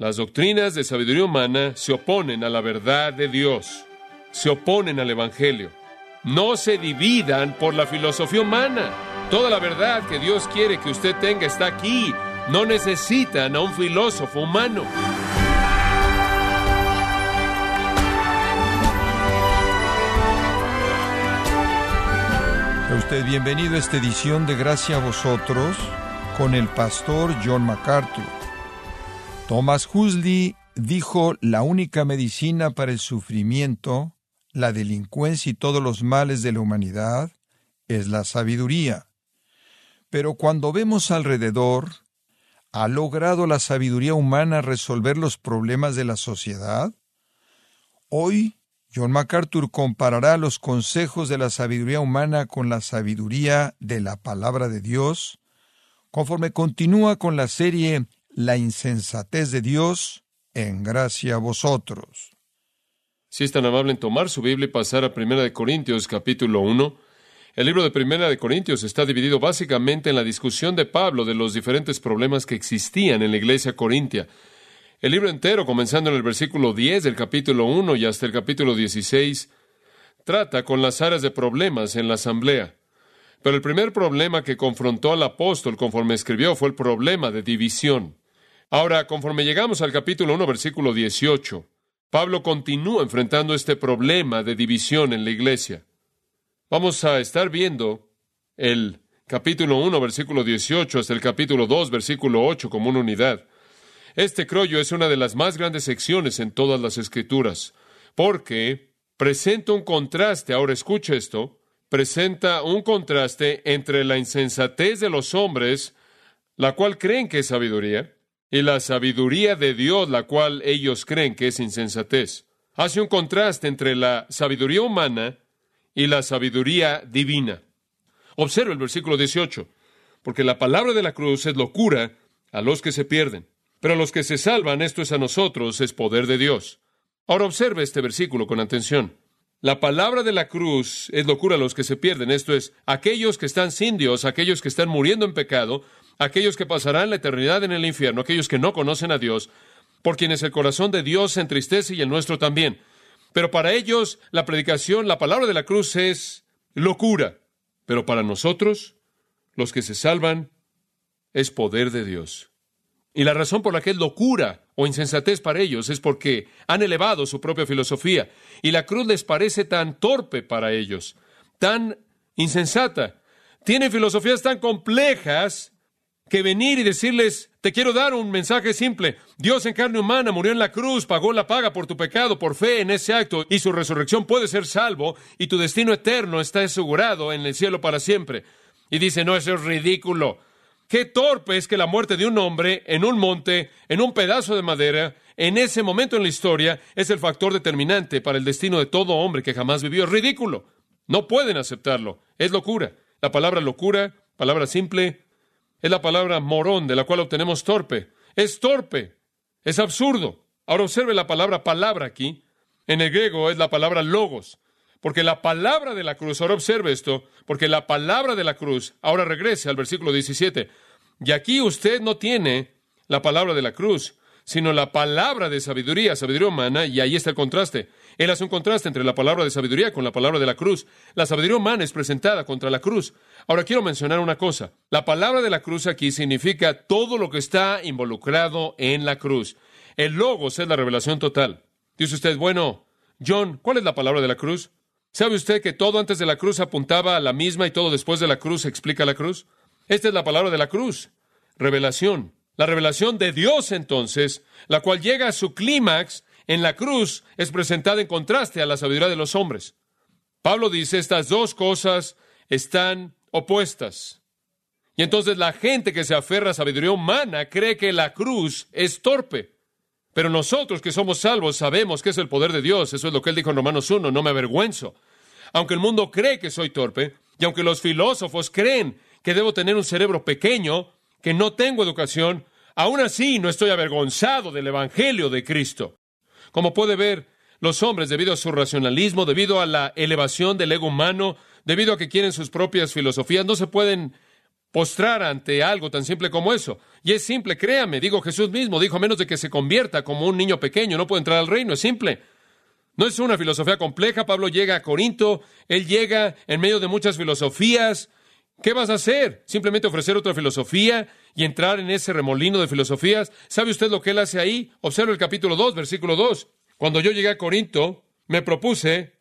Las doctrinas de sabiduría humana se oponen a la verdad de Dios, se oponen al Evangelio. No se dividan por la filosofía humana. Toda la verdad que Dios quiere que usted tenga está aquí. No necesitan a un filósofo humano. Sea usted bienvenido a esta edición de Gracia a vosotros con el pastor John MacArthur. Thomas Huxley dijo la única medicina para el sufrimiento, la delincuencia y todos los males de la humanidad es la sabiduría. Pero cuando vemos alrededor, ¿ha logrado la sabiduría humana resolver los problemas de la sociedad? Hoy John MacArthur comparará los consejos de la sabiduría humana con la sabiduría de la palabra de Dios, conforme continúa con la serie La insensatez de Dios en gracia a vosotros. Si es tan amable en tomar su Biblia y pasar a 1 Corintios capítulo 1, el libro de 1 Corintios está dividido básicamente en la discusión de Pablo de los diferentes problemas que existían en la iglesia corintia. El libro entero, comenzando en el versículo 10 del capítulo 1 y hasta el capítulo 16, trata con las áreas de problemas en la asamblea. Pero el primer problema que confrontó al apóstol conforme escribió fue el problema de división. Ahora, conforme llegamos al capítulo 1, versículo 18, Pablo continúa enfrentando este problema de división en la iglesia. Vamos a estar viendo el capítulo 1, versículo 18 hasta el capítulo 2, versículo 8 como una unidad. Este creo yo es una de las más grandes secciones en todas las escrituras, porque presenta un contraste, ahora escucha esto, presenta un contraste entre la insensatez de los hombres, la cual creen que es sabiduría, y la sabiduría de Dios, la cual ellos creen que es insensatez. Hace un contraste entre la sabiduría humana y la sabiduría divina. Observa el versículo 18, porque la palabra de la cruz es locura a los que se pierden pero a los que se salvan, esto es a nosotros, es poder de Dios. Ahora observe este versículo con atención. La palabra de la cruz es locura a los que se pierden, esto es, aquellos que están sin Dios, aquellos que están muriendo en pecado, aquellos que pasarán la eternidad en el infierno, aquellos que no conocen a Dios, por quienes el corazón de Dios se entristece y el nuestro también. Pero para ellos la predicación, la palabra de la cruz es locura. Pero para nosotros, los que se salvan, es poder de Dios. Y la razón por la que es locura o insensatez para ellos es porque han elevado su propia filosofía y la cruz les parece tan torpe para ellos, tan insensata. Tienen filosofías tan complejas que venir y decirles, te quiero dar un mensaje simple. Dios en carne humana murió en la cruz, pagó la paga por tu pecado, por fe en ese acto, y su resurrección puede ser salvo, y tu destino eterno está asegurado en el cielo para siempre. Y dice, no, eso es ridículo. Qué torpe es que la muerte de un hombre en un monte, en un pedazo de madera, en ese momento en la historia, es el factor determinante para el destino de todo hombre que jamás vivió. Es ridículo. No pueden aceptarlo. Es locura. La palabra locura, palabra simple, es la palabra morón, de la cual obtenemos torpe. Es torpe. Es absurdo. Ahora observe la palabra palabra aquí. En el griego es la palabra logos. Porque la palabra de la cruz, ahora observe esto, porque la palabra de la cruz, ahora regrese al versículo 17. Y aquí usted no tiene la palabra de la cruz, sino la palabra de sabiduría, sabiduría humana, y ahí está el contraste. Él hace un contraste entre la palabra de sabiduría con la palabra de la cruz. La sabiduría humana es presentada contra la cruz. Ahora quiero mencionar una cosa. La palabra de la cruz aquí significa todo lo que está involucrado en la cruz. El logos es la revelación total. Dice usted, bueno, John, ¿cuál es la palabra de la cruz? ¿Sabe usted que todo antes de la cruz apuntaba a la misma y todo después de la cruz explica la cruz? Esta es la palabra de la cruz, revelación. La revelación de Dios entonces, la cual llega a su clímax en la cruz, es presentada en contraste a la sabiduría de los hombres. Pablo dice, estas dos cosas están opuestas. Y entonces la gente que se aferra a sabiduría humana cree que la cruz es torpe. Pero nosotros que somos salvos sabemos que es el poder de Dios. Eso es lo que él dijo en Romanos 1, no me avergüenzo. Aunque el mundo cree que soy torpe, y aunque los filósofos creen que debo tener un cerebro pequeño, que no tengo educación, aún así no estoy avergonzado del Evangelio de Cristo. Como puede ver, los hombres, debido a su racionalismo, debido a la elevación del ego humano, debido a que quieren sus propias filosofías, no se pueden postrar ante algo tan simple como eso. Y es simple, créame, digo Jesús mismo, dijo, a menos de que se convierta como un niño pequeño, no puede entrar al reino, es simple. No es una filosofía compleja, Pablo llega a Corinto, él llega en medio de muchas filosofías. ¿Qué vas a hacer? ¿Simplemente ofrecer otra filosofía y entrar en ese remolino de filosofías? ¿Sabe usted lo que él hace ahí? Observa el capítulo 2, versículo 2. Cuando yo llegué a Corinto, me propuse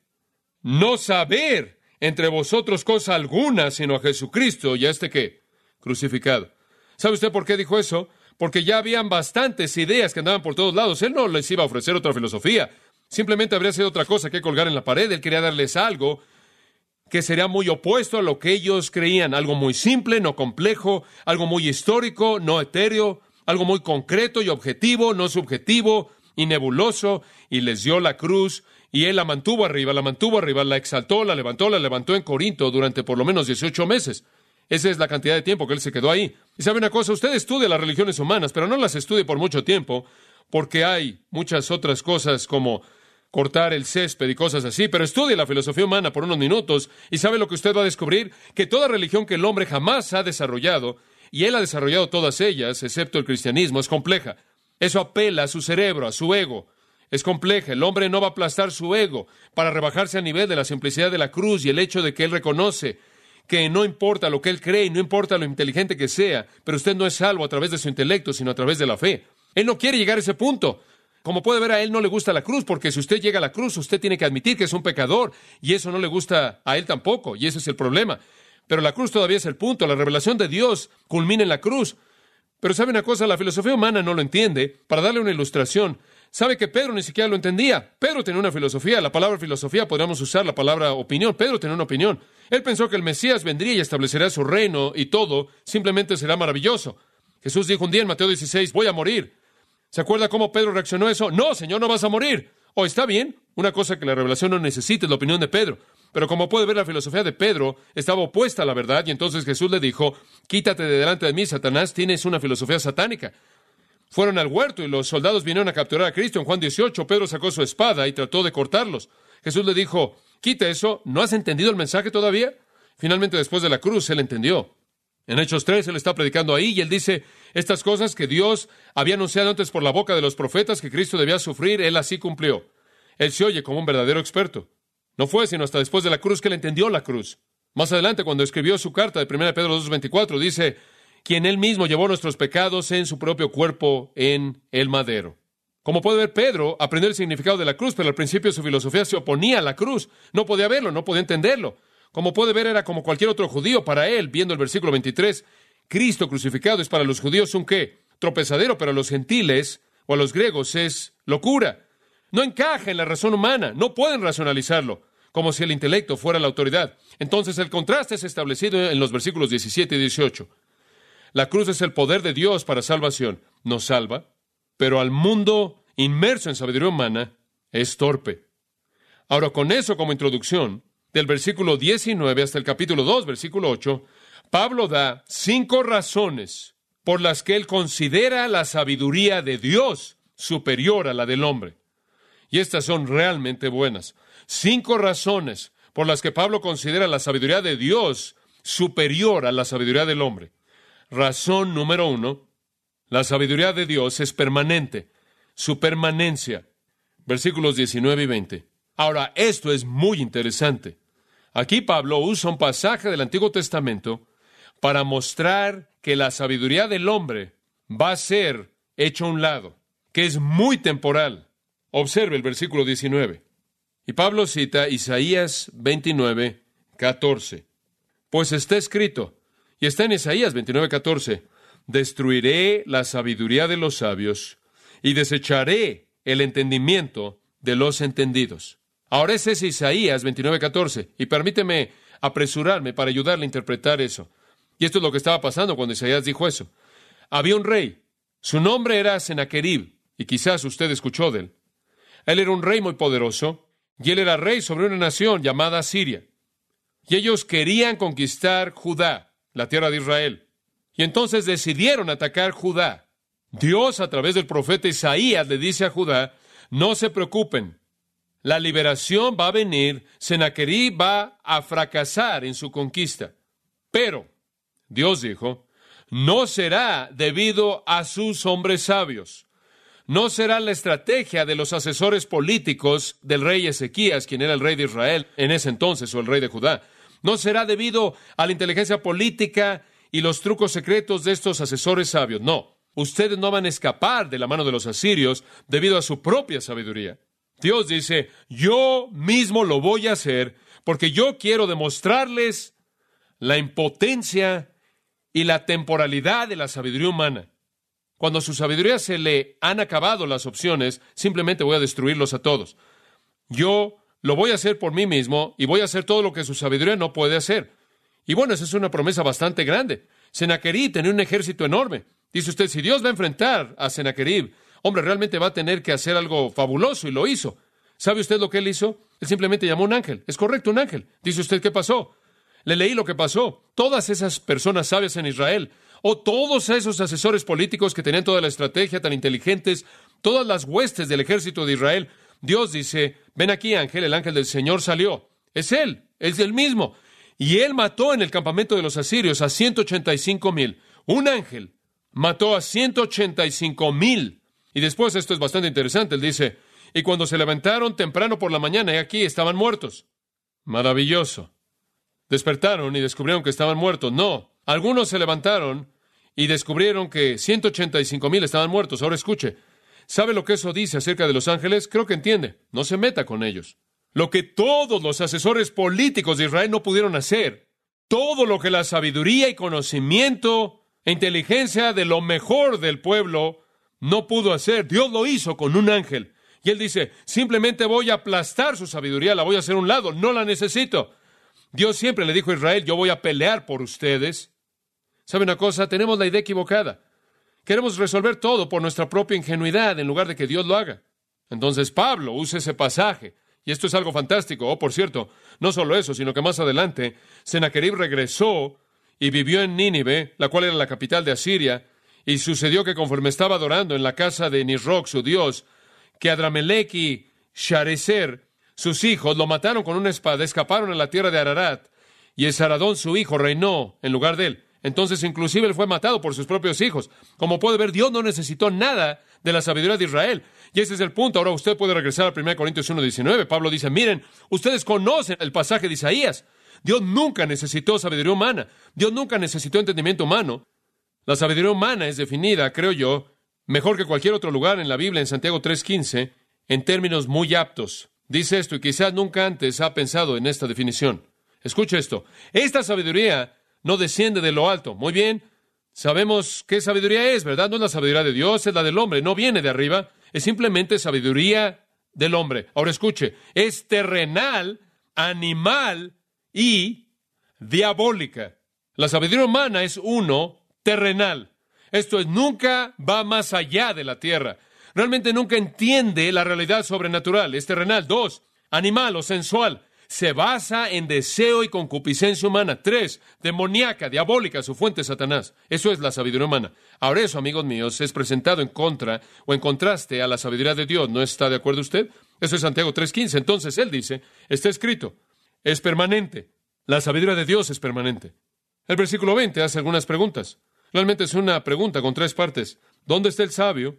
no saber entre vosotros cosa alguna, sino a Jesucristo y a este qué? Crucificado. ¿Sabe usted por qué dijo eso? Porque ya habían bastantes ideas que andaban por todos lados. Él no les iba a ofrecer otra filosofía. Simplemente habría sido otra cosa que colgar en la pared. Él quería darles algo que sería muy opuesto a lo que ellos creían. Algo muy simple, no complejo, algo muy histórico, no etéreo, algo muy concreto y objetivo, no subjetivo y nebuloso. Y les dio la cruz y él la mantuvo arriba, la mantuvo arriba, la exaltó, la levantó, la levantó en Corinto durante por lo menos 18 meses. Esa es la cantidad de tiempo que él se quedó ahí. Y sabe una cosa, usted estudia las religiones humanas, pero no las estudie por mucho tiempo, porque hay muchas otras cosas como cortar el césped y cosas así, pero estudie la filosofía humana por unos minutos y sabe lo que usted va a descubrir, que toda religión que el hombre jamás ha desarrollado, y él ha desarrollado todas ellas, excepto el cristianismo, es compleja. Eso apela a su cerebro, a su ego. Es compleja. El hombre no va a aplastar su ego para rebajarse a nivel de la simplicidad de la cruz y el hecho de que él reconoce que no importa lo que él cree y no importa lo inteligente que sea, pero usted no es salvo a través de su intelecto, sino a través de la fe. Él no quiere llegar a ese punto. Como puede ver, a él no le gusta la cruz, porque si usted llega a la cruz, usted tiene que admitir que es un pecador, y eso no le gusta a él tampoco, y ese es el problema. Pero la cruz todavía es el punto, la revelación de Dios culmina en la cruz. Pero sabe una cosa, la filosofía humana no lo entiende. Para darle una ilustración, sabe que Pedro ni siquiera lo entendía. Pedro tenía una filosofía, la palabra filosofía podríamos usar la palabra opinión. Pedro tenía una opinión. Él pensó que el Mesías vendría y establecerá su reino y todo simplemente será maravilloso. Jesús dijo un día en Mateo 16, voy a morir. ¿Se acuerda cómo Pedro reaccionó a eso? No, Señor, no vas a morir. O está bien, una cosa que la revelación no necesita es la opinión de Pedro. Pero como puede ver, la filosofía de Pedro estaba opuesta a la verdad y entonces Jesús le dijo, quítate de delante de mí, Satanás, tienes una filosofía satánica. Fueron al huerto y los soldados vinieron a capturar a Cristo. En Juan 18, Pedro sacó su espada y trató de cortarlos. Jesús le dijo, quita eso, ¿no has entendido el mensaje todavía? Finalmente, después de la cruz, él entendió. En Hechos 3, él está predicando ahí y él dice, estas cosas que Dios había anunciado antes por la boca de los profetas que Cristo debía sufrir, él así cumplió. Él se oye como un verdadero experto. No fue sino hasta después de la cruz que él entendió la cruz. Más adelante, cuando escribió su carta de 1 Pedro 2.24, dice, quien él mismo llevó nuestros pecados en su propio cuerpo en el madero. Como puede ver, Pedro aprendió el significado de la cruz, pero al principio su filosofía se oponía a la cruz. No podía verlo, no podía entenderlo. Como puede ver, era como cualquier otro judío para él, viendo el versículo 23. Cristo crucificado es para los judíos un qué? Tropezadero, pero a los gentiles o a los griegos es locura. No encaja en la razón humana, no pueden racionalizarlo, como si el intelecto fuera la autoridad. Entonces el contraste es establecido en los versículos 17 y 18. La cruz es el poder de Dios para salvación, nos salva, pero al mundo inmerso en sabiduría humana es torpe. Ahora, con eso como introducción, del versículo 19 hasta el capítulo 2, versículo 8, Pablo da cinco razones por las que él considera la sabiduría de Dios superior a la del hombre. Y estas son realmente buenas. Cinco razones por las que Pablo considera la sabiduría de Dios superior a la sabiduría del hombre. Razón número uno, la sabiduría de Dios es permanente, su permanencia. Versículos 19 y 20. Ahora, esto es muy interesante. Aquí Pablo usa un pasaje del Antiguo Testamento para mostrar que la sabiduría del hombre va a ser hecho a un lado, que es muy temporal. Observe el versículo 19. Y Pablo cita Isaías 29, 14. Pues está escrito, y está en Isaías 29, 14, destruiré la sabiduría de los sabios y desecharé el entendimiento de los entendidos. Ahora ese es Isaías 29:14. Y permíteme apresurarme para ayudarle a interpretar eso. Y esto es lo que estaba pasando cuando Isaías dijo eso. Había un rey. Su nombre era Sennacherib. Y quizás usted escuchó de él. Él era un rey muy poderoso. Y él era rey sobre una nación llamada Siria. Y ellos querían conquistar Judá, la tierra de Israel. Y entonces decidieron atacar Judá. Dios, a través del profeta Isaías, le dice a Judá, no se preocupen, la liberación va a venir, Sennacherib va a fracasar en su conquista. Pero Dios dijo, no será debido a sus hombres sabios. No será la estrategia de los asesores políticos del rey Ezequías, quien era el rey de Israel en ese entonces, o el rey de Judá. No será debido a la inteligencia política y los trucos secretos de estos asesores sabios. No, ustedes no van a escapar de la mano de los asirios debido a su propia sabiduría. Dios dice, yo mismo lo voy a hacer porque yo quiero demostrarles la impotencia y la temporalidad de la sabiduría humana. Cuando a su sabiduría se le han acabado las opciones, simplemente voy a destruirlos a todos. Yo lo voy a hacer por mí mismo y voy a hacer todo lo que su sabiduría no puede hacer. Y bueno, esa es una promesa bastante grande. Senaquerib tenía un ejército enorme. Dice usted, si Dios va a enfrentar a Senaquerib, hombre, realmente va a tener que hacer algo fabuloso y lo hizo. ¿Sabe usted lo que él hizo? Él simplemente llamó a un ángel. Es correcto, un ángel. Dice usted, ¿qué pasó? Le leí lo que pasó. Todas esas personas sabias en Israel, o todos esos asesores políticos que tenían toda la estrategia tan inteligentes, todas las huestes del ejército de Israel, Dios dice, ven aquí ángel, el ángel del Señor salió. Es él, es el mismo. Y él mató en el campamento de los asirios a 185 mil. Un ángel mató a 185 mil. Y después esto es bastante interesante. Él dice, y cuando se levantaron temprano por la mañana, y aquí estaban muertos. Maravilloso. Despertaron y descubrieron que estaban muertos. No, algunos se levantaron y descubrieron que 185 mil estaban muertos. Ahora escuche, ¿sabe lo que eso dice acerca de los ángeles? Creo que entiende. No se meta con ellos. Lo que todos los asesores políticos de Israel no pudieron hacer, todo lo que la sabiduría y conocimiento e inteligencia de lo mejor del pueblo no pudo hacer, Dios lo hizo con un ángel. Y él dice, simplemente voy a aplastar su sabiduría, la voy a hacer a un lado, no la necesito. Dios siempre le dijo a Israel, yo voy a pelear por ustedes. ¿Sabe una cosa? Tenemos la idea equivocada. Queremos resolver todo por nuestra propia ingenuidad en lugar de que Dios lo haga. Entonces Pablo usa ese pasaje. Y esto es algo fantástico. Oh, por cierto, no solo eso, sino que más adelante Sennacherib regresó y vivió en Nínive, la cual era la capital de Asiria, y sucedió que conforme estaba adorando en la casa de Nisroch, su dios, que Adramelech y Sharezer, sus hijos, lo mataron con una espada, escaparon a la tierra de Ararat, y Esaradón, su hijo, reinó en lugar de él. Entonces, inclusive, él fue matado por sus propios hijos. Como puede ver, Dios no necesitó nada de la sabiduría de Israel. Y ese es el punto. Ahora usted puede regresar a 1 Corintios 1.19. Pablo dice, miren, ustedes conocen el pasaje de Isaías. Dios nunca necesitó sabiduría humana. Dios nunca necesitó entendimiento humano. La sabiduría humana es definida, creo yo, mejor que cualquier otro lugar en la Biblia, en Santiago 3.15, en términos muy aptos. Dice esto y quizás nunca antes ha pensado en esta definición. Escucha esto. Esta sabiduría no desciende de lo alto. Muy bien. Sabemos qué sabiduría es, ¿verdad? No es la sabiduría de Dios, es la del hombre. No viene de arriba. Es simplemente sabiduría del hombre. Ahora escuche. Es terrenal, animal y diabólica. La sabiduría humana es uno, terrenal. Esto es, nunca va más allá de la tierra. Realmente nunca entiende la realidad sobrenatural. Es terrenal. Dos, animal o sensual. Se basa en deseo y concupiscencia humana. Tres, demoníaca, diabólica, su fuente es Satanás. Eso es la sabiduría humana. Ahora eso, amigos míos, es presentado en contra o en contraste a la sabiduría de Dios. ¿No está de acuerdo usted? Eso es Santiago 3.15. Entonces él dice, está escrito, es permanente. La sabiduría de Dios es permanente. El versículo 20 hace algunas preguntas. Realmente es una pregunta con tres partes. ¿Dónde está el sabio?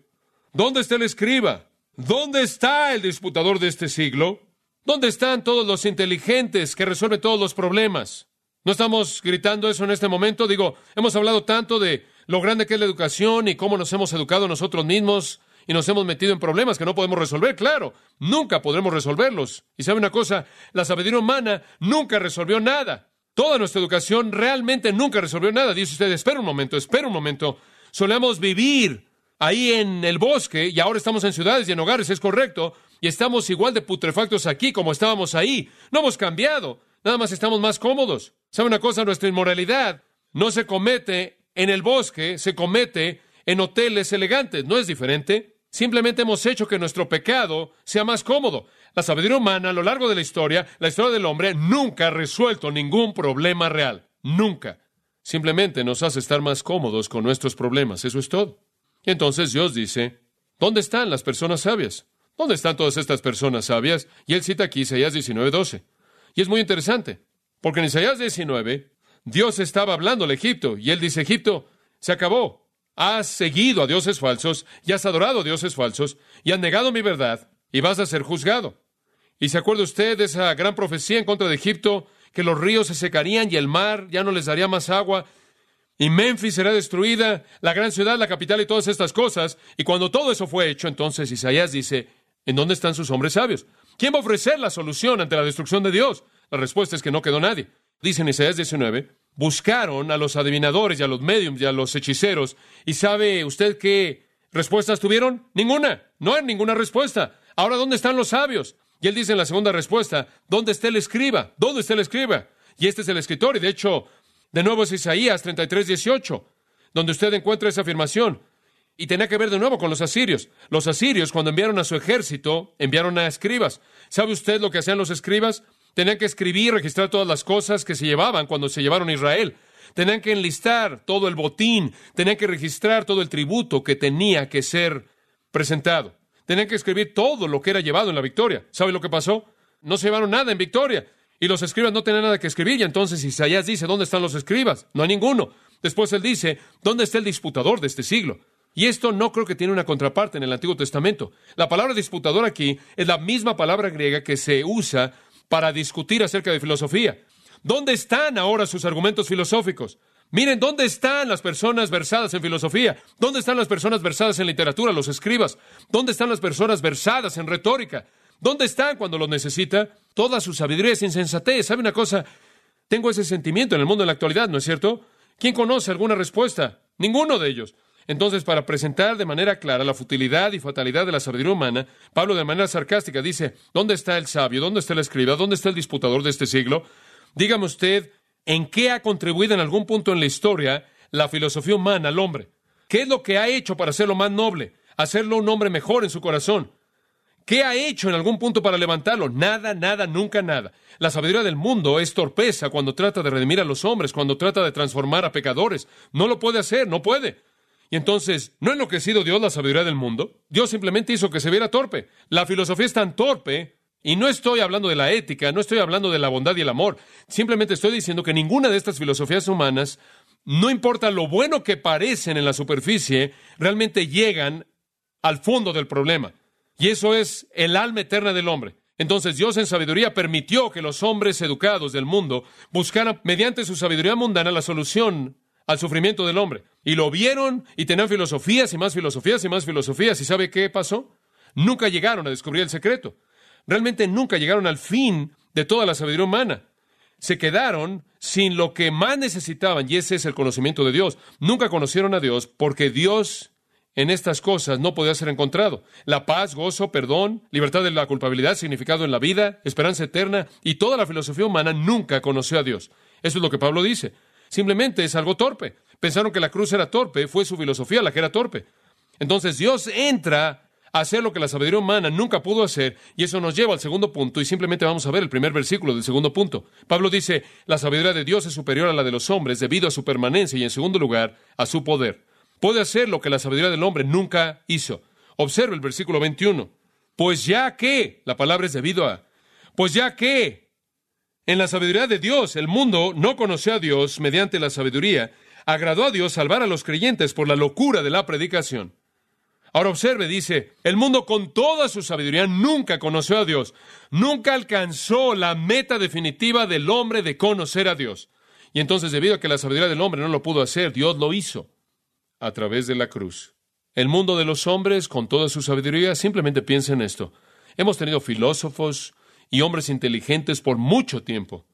¿Dónde está el escriba? ¿Dónde está el disputador de este siglo? ¿Dónde están todos los inteligentes que resuelven todos los problemas? ¿No estamos gritando eso en este momento? Digo, hemos hablado tanto de lo grande que es la educación y cómo nos hemos educado nosotros mismos y nos hemos metido en problemas que no podemos resolver. Claro, nunca podremos resolverlos. Y sabe una cosa, la sabiduría humana nunca resolvió nada. Toda nuestra educación realmente nunca resolvió nada. Dice usted, espera un momento, espera un momento. Solemos vivir ahí en el bosque y ahora estamos en ciudades y en hogares, es correcto, y estamos igual de putrefactos aquí como estábamos ahí. No hemos cambiado, nada más estamos más cómodos. ¿Sabe una cosa? Nuestra inmoralidad no se comete en el bosque, se comete en hoteles elegantes, no es diferente. Simplemente hemos hecho que nuestro pecado sea más cómodo. La sabiduría humana a lo largo de la historia, la historia del hombre, nunca ha resuelto ningún problema real. Nunca. Simplemente nos hace estar más cómodos con nuestros problemas. Eso es todo. Y entonces Dios dice, ¿dónde están las personas sabias? ¿Dónde están todas estas personas sabias? Y él cita aquí Isaías 19:12. Y es muy interesante, porque en Isaías 19, Dios estaba hablando al Egipto y él dice, Egipto, se acabó. Has seguido a dioses falsos y has adorado a dioses falsos y has negado mi verdad y vas a ser juzgado. ¿Y se acuerda usted de esa gran profecía en contra de Egipto, que los ríos se secarían y el mar ya no les daría más agua? Y Memphis será destruida, la gran ciudad, la capital y todas estas cosas. Y cuando todo eso fue hecho, entonces Isaías dice, ¿en dónde están sus hombres sabios? ¿Quién va a ofrecer la solución ante la destrucción de Dios? La respuesta es que no quedó nadie. Dice en Isaías 19, buscaron a los adivinadores y a los mediums y a los hechiceros. ¿Y sabe usted qué respuestas tuvieron? Ninguna. No hay ninguna respuesta. Ahora, ¿dónde están los sabios? Y él dice en la segunda respuesta, ¿dónde está el escriba? ¿Dónde está el escriba? Y este es el escritor. Y de hecho, de nuevo es Isaías 33, 18, donde usted encuentra esa afirmación. Y tenía que ver de nuevo con los asirios. Los asirios, cuando enviaron a su ejército, enviaron a escribas. ¿Sabe usted lo que hacían los escribas? Tenían que escribir, registrar todas las cosas que se llevaban cuando se llevaron a Israel. Tenían que enlistar todo el botín, tenían que registrar todo el tributo que tenía que ser presentado. Tenían que escribir todo lo que era llevado en la victoria. ¿Sabe lo que pasó? No se llevaron nada en victoria. Y los escribas no tenían nada que escribir. Y entonces Isaías dice, ¿dónde están los escribas? No hay ninguno. Después él dice, ¿dónde está el disputador de este siglo? Y esto no creo que tiene una contraparte en el Antiguo Testamento. La palabra disputador aquí es la misma palabra griega que se usa para discutir acerca de filosofía. ¿Dónde están ahora sus argumentos filosóficos? Miren, ¿dónde están las personas versadas en filosofía? ¿Dónde están las personas versadas en literatura, los escribas? ¿Dónde están las personas versadas en retórica? ¿Dónde están cuando los necesita? Toda su sabiduría es insensatez. ¿Sabe una cosa? Tengo ese sentimiento en el mundo de la actualidad, ¿no es cierto? ¿Quién conoce alguna respuesta? Ninguno de ellos. Entonces, para presentar de manera clara la futilidad y fatalidad de la sabiduría humana, Pablo de manera sarcástica dice, ¿dónde está el sabio? ¿Dónde está el escriba? ¿Dónde está el disputador de este siglo? Dígame usted, ¿en qué ha contribuido en algún punto en la historia la filosofía humana al hombre? ¿Qué es lo que ha hecho para hacerlo más noble? Hacerlo un hombre mejor en su corazón. ¿Qué ha hecho en algún punto para levantarlo? Nada, nada, nunca nada. La sabiduría del mundo es torpeza cuando trata de redimir a los hombres, cuando trata de transformar a pecadores. No lo puede hacer, no puede. Y entonces, ¿no ha enloquecido Dios la sabiduría del mundo? Dios simplemente hizo que se viera torpe. La filosofía es tan torpe, y no estoy hablando de la ética, no estoy hablando de la bondad y el amor. Simplemente estoy diciendo que ninguna de estas filosofías humanas, no importa lo bueno que parecen en la superficie, realmente llegan al fondo del problema. Y eso es el alma eterna del hombre. Entonces Dios en sabiduría permitió que los hombres educados del mundo buscaran mediante su sabiduría mundana la solución al sufrimiento del hombre. Y lo vieron y tenían filosofías y más filosofías y más filosofías. ¿Y sabe qué pasó? Nunca llegaron a descubrir el secreto. Realmente nunca llegaron al fin de toda la sabiduría humana. Se quedaron sin lo que más necesitaban y ese es el conocimiento de Dios. Nunca conocieron a Dios porque Dios en estas cosas no podía ser encontrado. La paz, gozo, perdón, libertad de la culpabilidad, significado en la vida, esperanza eterna y toda la filosofía humana nunca conoció a Dios. Eso es lo que Pablo dice. Simplemente es algo torpe. Pensaron que la cruz era torpe, fue su filosofía la que era torpe. Entonces Dios entra hacer lo que la sabiduría humana nunca pudo hacer, y eso nos lleva al segundo punto, y simplemente vamos a ver el primer versículo del segundo punto. Pablo dice, la sabiduría de Dios es superior a la de los hombres debido a su permanencia y, en segundo lugar, a su poder. Puede hacer lo que la sabiduría del hombre nunca hizo. Observe el versículo 21. Pues ya que, la palabra es debido a, pues ya que en la sabiduría de Dios, el mundo no conoció a Dios mediante la sabiduría. Agradó a Dios salvar a los creyentes por la locura de la predicación. Ahora observe, dice, el mundo con toda su sabiduría nunca conoció a Dios, nunca alcanzó la meta definitiva del hombre de conocer a Dios. Y entonces, debido a que la sabiduría del hombre no lo pudo hacer, Dios lo hizo a través de la cruz. El mundo de los hombres, con toda su sabiduría, simplemente piensa en esto. Hemos tenido filósofos, y hombres inteligentes por mucho tiempo.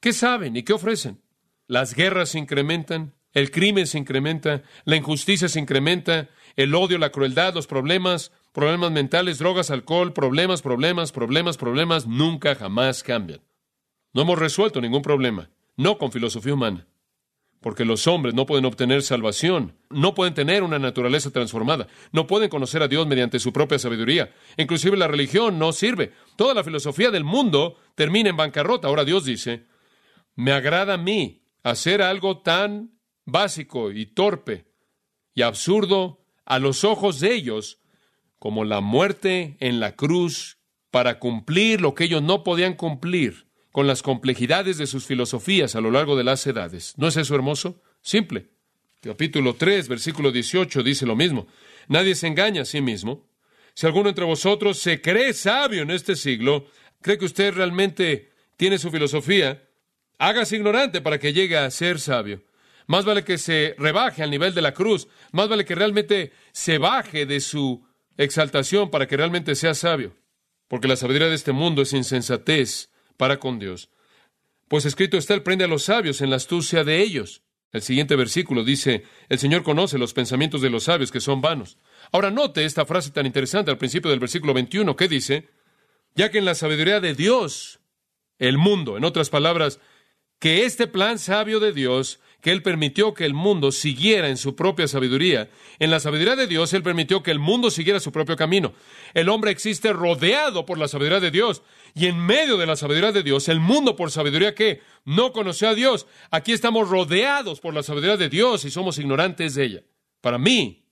¿Qué saben y qué ofrecen? Las guerras se incrementan, el crimen se incrementa, la injusticia se incrementa, el odio, la crueldad, los problemas, problemas mentales, drogas, alcohol, problemas, problemas, problemas, problemas, nunca jamás cambian. No hemos resuelto ningún problema, no con filosofía humana porque los hombres no pueden obtener salvación, no pueden tener una naturaleza transformada, no pueden conocer a Dios mediante su propia sabiduría. Inclusive la religión no sirve. Toda la filosofía del mundo termina en bancarrota. Ahora Dios dice, me agrada a mí hacer algo tan básico y torpe y absurdo a los ojos de ellos como la muerte en la cruz para cumplir lo que ellos no podían cumplir con las complejidades de sus filosofías a lo largo de las edades. ¿No es eso hermoso? Simple. Capítulo 3, versículo 18 dice lo mismo. Nadie se engaña a sí mismo. Si alguno entre vosotros se cree sabio en este siglo, cree que usted realmente tiene su filosofía, hágase ignorante para que llegue a ser sabio. Más vale que se rebaje al nivel de la cruz, más vale que realmente se baje de su exaltación para que realmente sea sabio. Porque la sabiduría de este mundo es insensatez para con Dios. Pues escrito está, el prende a los sabios en la astucia de ellos. El siguiente versículo dice, el Señor conoce los pensamientos de los sabios que son vanos. Ahora note esta frase tan interesante al principio del versículo 21 que dice, ya que en la sabiduría de Dios, el mundo, en otras palabras, que este plan sabio de Dios que Él permitió que el mundo siguiera en su propia sabiduría. En la sabiduría de Dios, Él permitió que el mundo siguiera su propio camino. El hombre existe rodeado por la sabiduría de Dios. Y en medio de la sabiduría de Dios, el mundo por sabiduría que no conoció a Dios. Aquí estamos rodeados por la sabiduría de Dios y somos ignorantes de ella. Para mí,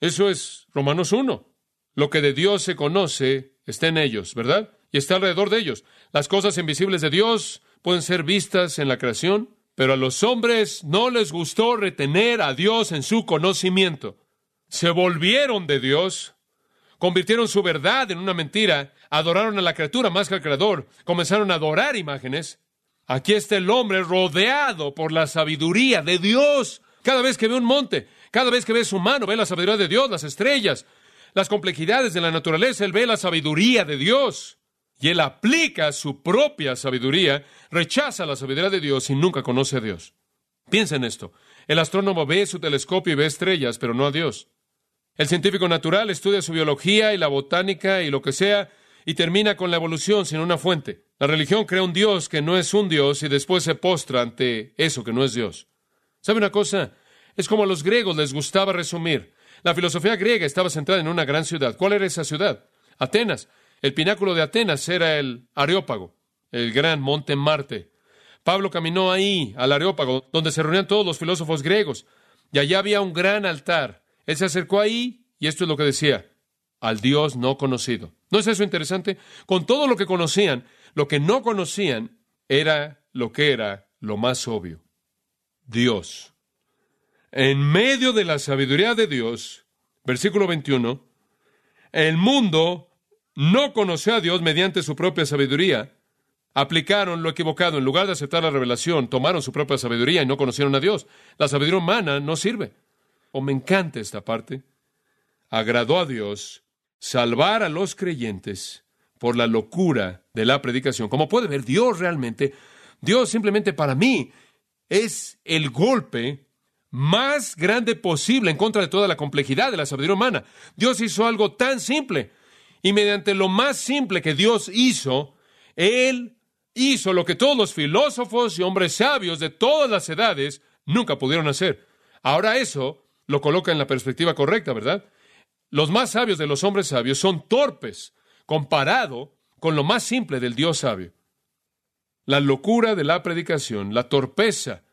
eso es Romanos 1. Lo que de Dios se conoce está en ellos, ¿verdad? Y está alrededor de ellos. Las cosas invisibles de Dios pueden ser vistas en la creación, pero a los hombres no les gustó retener a Dios en su conocimiento. Se volvieron de Dios, convirtieron su verdad en una mentira, adoraron a la criatura más que al Creador, comenzaron a adorar imágenes. Aquí está el hombre rodeado por la sabiduría de Dios. Cada vez que ve un monte, cada vez que ve su mano, ve la sabiduría de Dios, las estrellas, las complejidades de la naturaleza, él ve la sabiduría de Dios y él aplica su propia sabiduría, rechaza la sabiduría de Dios y nunca conoce a Dios. Piensa en esto. El astrónomo ve su telescopio y ve estrellas, pero no a Dios. El científico natural estudia su biología y la botánica y lo que sea, y termina con la evolución sin una fuente. La religión crea un Dios que no es un Dios y después se postra ante eso que no es Dios. ¿Sabe una cosa? Es como a los griegos les gustaba resumir. La filosofía griega estaba centrada en una gran ciudad. ¿Cuál era esa ciudad? Atenas. El pináculo de Atenas era el Areópago, el gran monte Marte. Pablo caminó ahí, al Areópago, donde se reunían todos los filósofos griegos, y allá había un gran altar. Él se acercó ahí, y esto es lo que decía, al Dios no conocido. ¿No es eso interesante? Con todo lo que conocían, lo que no conocían era lo que era lo más obvio. Dios. En medio de la sabiduría de Dios, versículo 21, el mundo no conoció a Dios mediante su propia sabiduría. Aplicaron lo equivocado. En lugar de aceptar la revelación, tomaron su propia sabiduría y no conocieron a Dios. La sabiduría humana no sirve. O me encanta esta parte. Agradó a Dios salvar a los creyentes por la locura de la predicación. Como puede ver, Dios realmente, Dios simplemente para mí es el golpe más grande posible en contra de toda la complejidad de la sabiduría humana. Dios hizo algo tan simple. Y mediante lo más simple que Dios hizo, Él hizo lo que todos los filósofos y hombres sabios de todas las edades nunca pudieron hacer. Ahora eso lo coloca en la perspectiva correcta, ¿verdad? Los más sabios de los hombres sabios son torpes comparado con lo más simple del Dios sabio. La locura de la predicación, la torpeza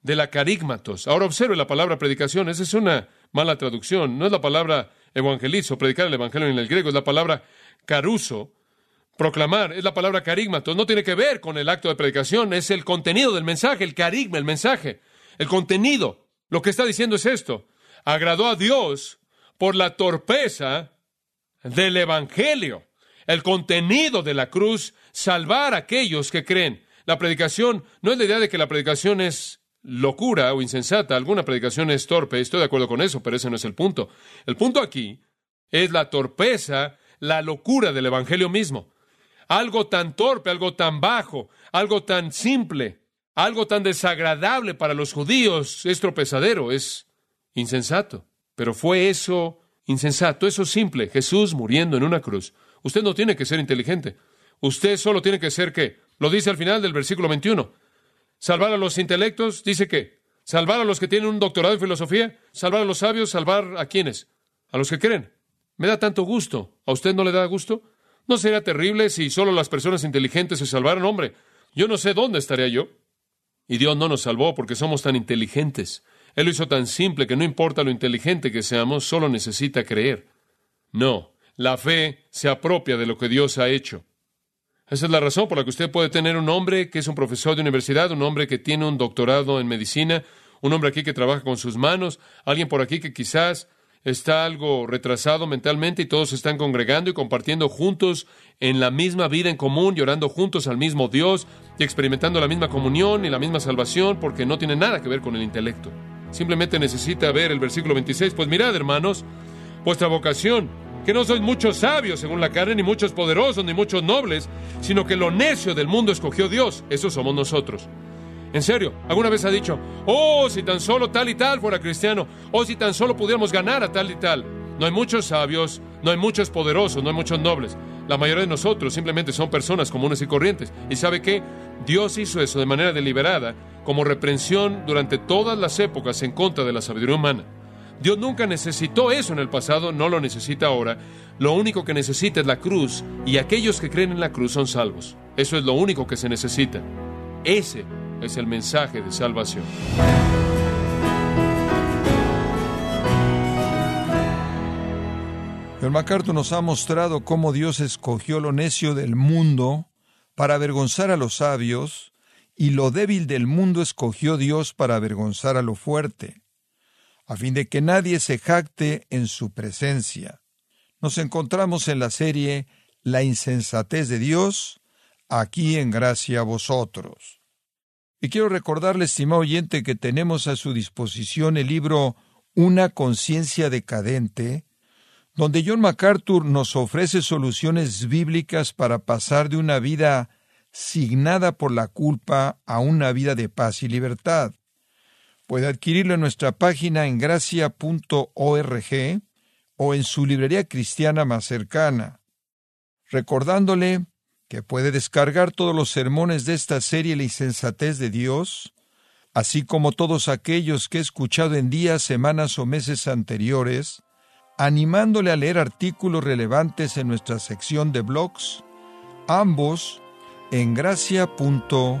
de la carígmatos. Ahora observe la palabra predicación, esa es una mala traducción, no es la palabra evangelizo, predicar el evangelio en el griego, es la palabra caruso, proclamar, es la palabra carígmatos, no tiene que ver con el acto de predicación, es el contenido del mensaje, el carigma, el mensaje, el contenido. Lo que está diciendo es esto, agradó a Dios por la torpeza del evangelio, el contenido de la cruz, salvar a aquellos que creen. La predicación no es la idea de que la predicación es locura o insensata, alguna predicación es torpe, estoy de acuerdo con eso, pero ese no es el punto. El punto aquí es la torpeza, la locura del Evangelio mismo. Algo tan torpe, algo tan bajo, algo tan simple, algo tan desagradable para los judíos es tropezadero, es insensato. Pero fue eso insensato, eso simple, Jesús muriendo en una cruz. Usted no tiene que ser inteligente. Usted solo tiene que ser qué? Lo dice al final del versículo 21. Salvar a los intelectos, dice que. Salvar a los que tienen un doctorado en filosofía, salvar a los sabios, salvar a quienes, a los que creen. Me da tanto gusto. ¿A usted no le da gusto? ¿No sería terrible si solo las personas inteligentes se salvaran, hombre? Yo no sé dónde estaría yo. Y Dios no nos salvó porque somos tan inteligentes. Él lo hizo tan simple que no importa lo inteligente que seamos, solo necesita creer. No, la fe se apropia de lo que Dios ha hecho. Esa es la razón por la que usted puede tener un hombre que es un profesor de universidad, un hombre que tiene un doctorado en medicina, un hombre aquí que trabaja con sus manos, alguien por aquí que quizás está algo retrasado mentalmente y todos se están congregando y compartiendo juntos en la misma vida en común y orando juntos al mismo Dios y experimentando la misma comunión y la misma salvación porque no tiene nada que ver con el intelecto. Simplemente necesita ver el versículo 26. Pues mirad, hermanos, vuestra vocación, que no sois muchos sabios según la carne, ni muchos poderosos, ni muchos nobles, sino que lo necio del mundo escogió Dios. Eso somos nosotros. En serio, ¿alguna vez ha dicho, oh, si tan solo tal y tal fuera cristiano, oh, si tan solo pudiéramos ganar a tal y tal? No hay muchos sabios, no hay muchos poderosos, no hay muchos nobles. La mayoría de nosotros simplemente son personas comunes y corrientes. ¿Y sabe qué? Dios hizo eso de manera deliberada, como reprensión durante todas las épocas en contra de la sabiduría humana. Dios nunca necesitó eso en el pasado, no lo necesita ahora. Lo único que necesita es la cruz y aquellos que creen en la cruz son salvos. Eso es lo único que se necesita. Ese es el mensaje de salvación. El MacArthur nos ha mostrado cómo Dios escogió lo necio del mundo para avergonzar a los sabios, y lo débil del mundo escogió Dios para avergonzar a lo fuerte, a fin de que nadie se jacte en su presencia. Nos encontramos en la serie La insensatez de Dios, aquí en gracia a vosotros. Y quiero recordarle, estimado oyente, que tenemos a su disposición el libro Una conciencia decadente, donde John MacArthur nos ofrece soluciones bíblicas para pasar de una vida signada por la culpa a una vida de paz y libertad. Puede adquirirlo en nuestra página en gracia.org o en su librería cristiana más cercana. Recordándole que puede descargar todos los sermones de esta serie La insensatez de Dios, así como todos aquellos que he escuchado en días, semanas o meses anteriores, animándole a leer artículos relevantes en nuestra sección de blogs, ambos en gracia.org.